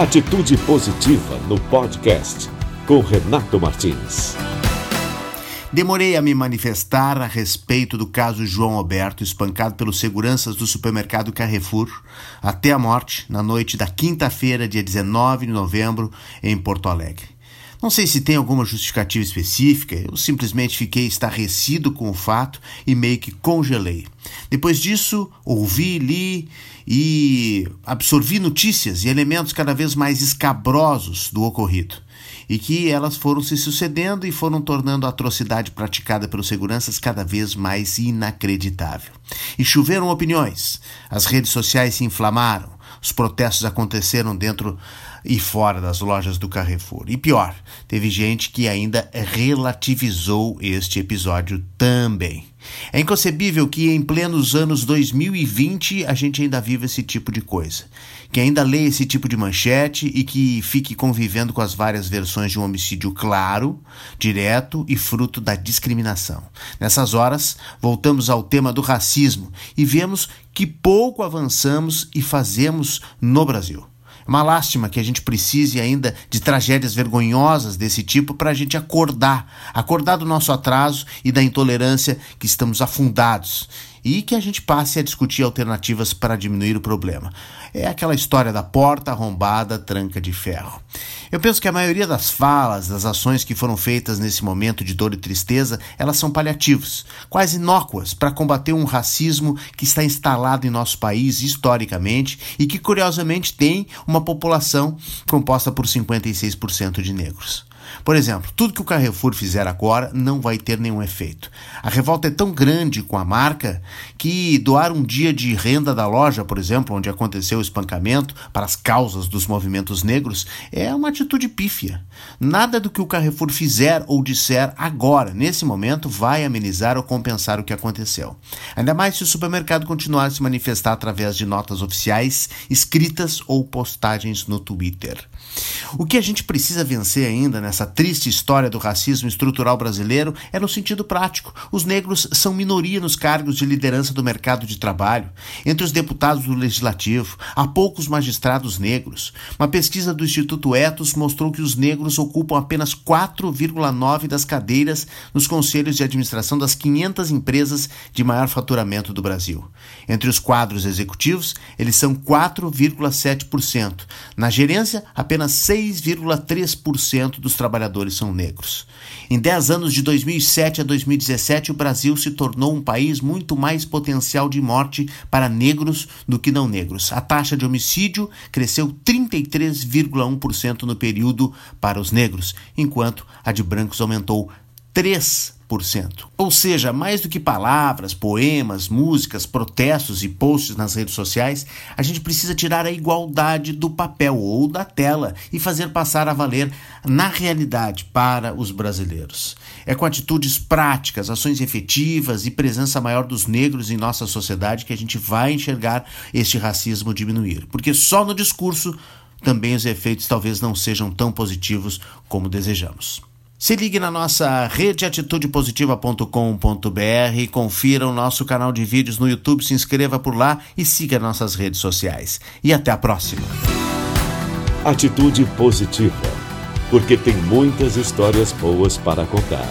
Atitude Positiva no podcast com Renato Martins. Demorei a me manifestar a respeito do caso João Alberto, espancado pelos seguranças do supermercado Carrefour, até a morte na noite da quinta-feira, dia 19 de novembro, em Porto Alegre. Não sei se tem alguma justificativa específica, eu simplesmente fiquei estarrecido com o fato e meio que congelei. Depois disso, ouvi, li e absorvi notícias e elementos cada vez mais escabrosos do ocorrido. E que elas foram se sucedendo e foram tornando a atrocidade praticada pelos seguranças cada vez mais inacreditável. E choveram opiniões, as redes sociais se inflamaram, os protestos aconteceram dentro e fora das lojas do Carrefour. E pior, teve gente que ainda relativizou este episódio também. É inconcebível que em plenos anos 2020 a gente ainda viva esse tipo de coisa. Que ainda lê esse tipo de manchete e que fique convivendo com as várias versões de um homicídio claro, direto e fruto da discriminação. Nessas horas, voltamos ao tema do racismo e vemos que pouco avançamos e fazemos no Brasil. É uma lástima que a gente precise ainda de tragédias vergonhosas desse tipo para a gente acordar, acordar do nosso atraso e da intolerância que estamos afundados e que a gente passe a discutir alternativas para diminuir o problema. É aquela história da porta arrombada, tranca de ferro. Eu penso que a maioria das falas, das ações que foram feitas nesse momento de dor e tristeza, elas são paliativos, quase inócuas para combater um racismo que está instalado em nosso país historicamente e que curiosamente tem uma população composta por 56% de negros. Por exemplo, tudo que o Carrefour fizer agora não vai ter nenhum efeito. A revolta é tão grande com a marca que doar um dia de renda da loja, por exemplo, onde aconteceu o espancamento, para as causas dos movimentos negros, é uma atitude pífia. Nada do que o Carrefour fizer ou disser agora, nesse momento, vai amenizar ou compensar o que aconteceu. Ainda mais se o supermercado continuar a se manifestar através de notas oficiais, escritas ou postagens no Twitter. O que a gente precisa vencer ainda nessa triste história do racismo estrutural brasileiro é no sentido prático. Os negros são minoria nos cargos de liderança do mercado de trabalho. Entre os deputados do legislativo, há poucos magistrados negros. Uma pesquisa do Instituto Etos mostrou que os negros ocupam apenas 4,9 das cadeiras nos conselhos de administração das 500 empresas de maior faturamento do Brasil. Entre os quadros executivos, eles são 4,7%. Na gerência, apenas 6,3% dos trabalhadores são negros. Em 10 anos de 2007 a 2017, o Brasil se tornou um país muito mais potencial de morte para negros do que não negros. A taxa de homicídio cresceu 33,1% no período para os negros, enquanto a de brancos aumentou 3%. Ou seja, mais do que palavras, poemas, músicas, protestos e posts nas redes sociais, a gente precisa tirar a igualdade do papel ou da tela e fazer passar a valer na realidade para os brasileiros. É com atitudes práticas, ações efetivas e presença maior dos negros em nossa sociedade que a gente vai enxergar este racismo diminuir. Porque só no discurso também os efeitos talvez não sejam tão positivos como desejamos. Se ligue na nossa rede atitudepositiva.com.br, confira o nosso canal de vídeos no YouTube, se inscreva por lá e siga nossas redes sociais. E até a próxima. Atitude Positiva, porque tem muitas histórias boas para contar.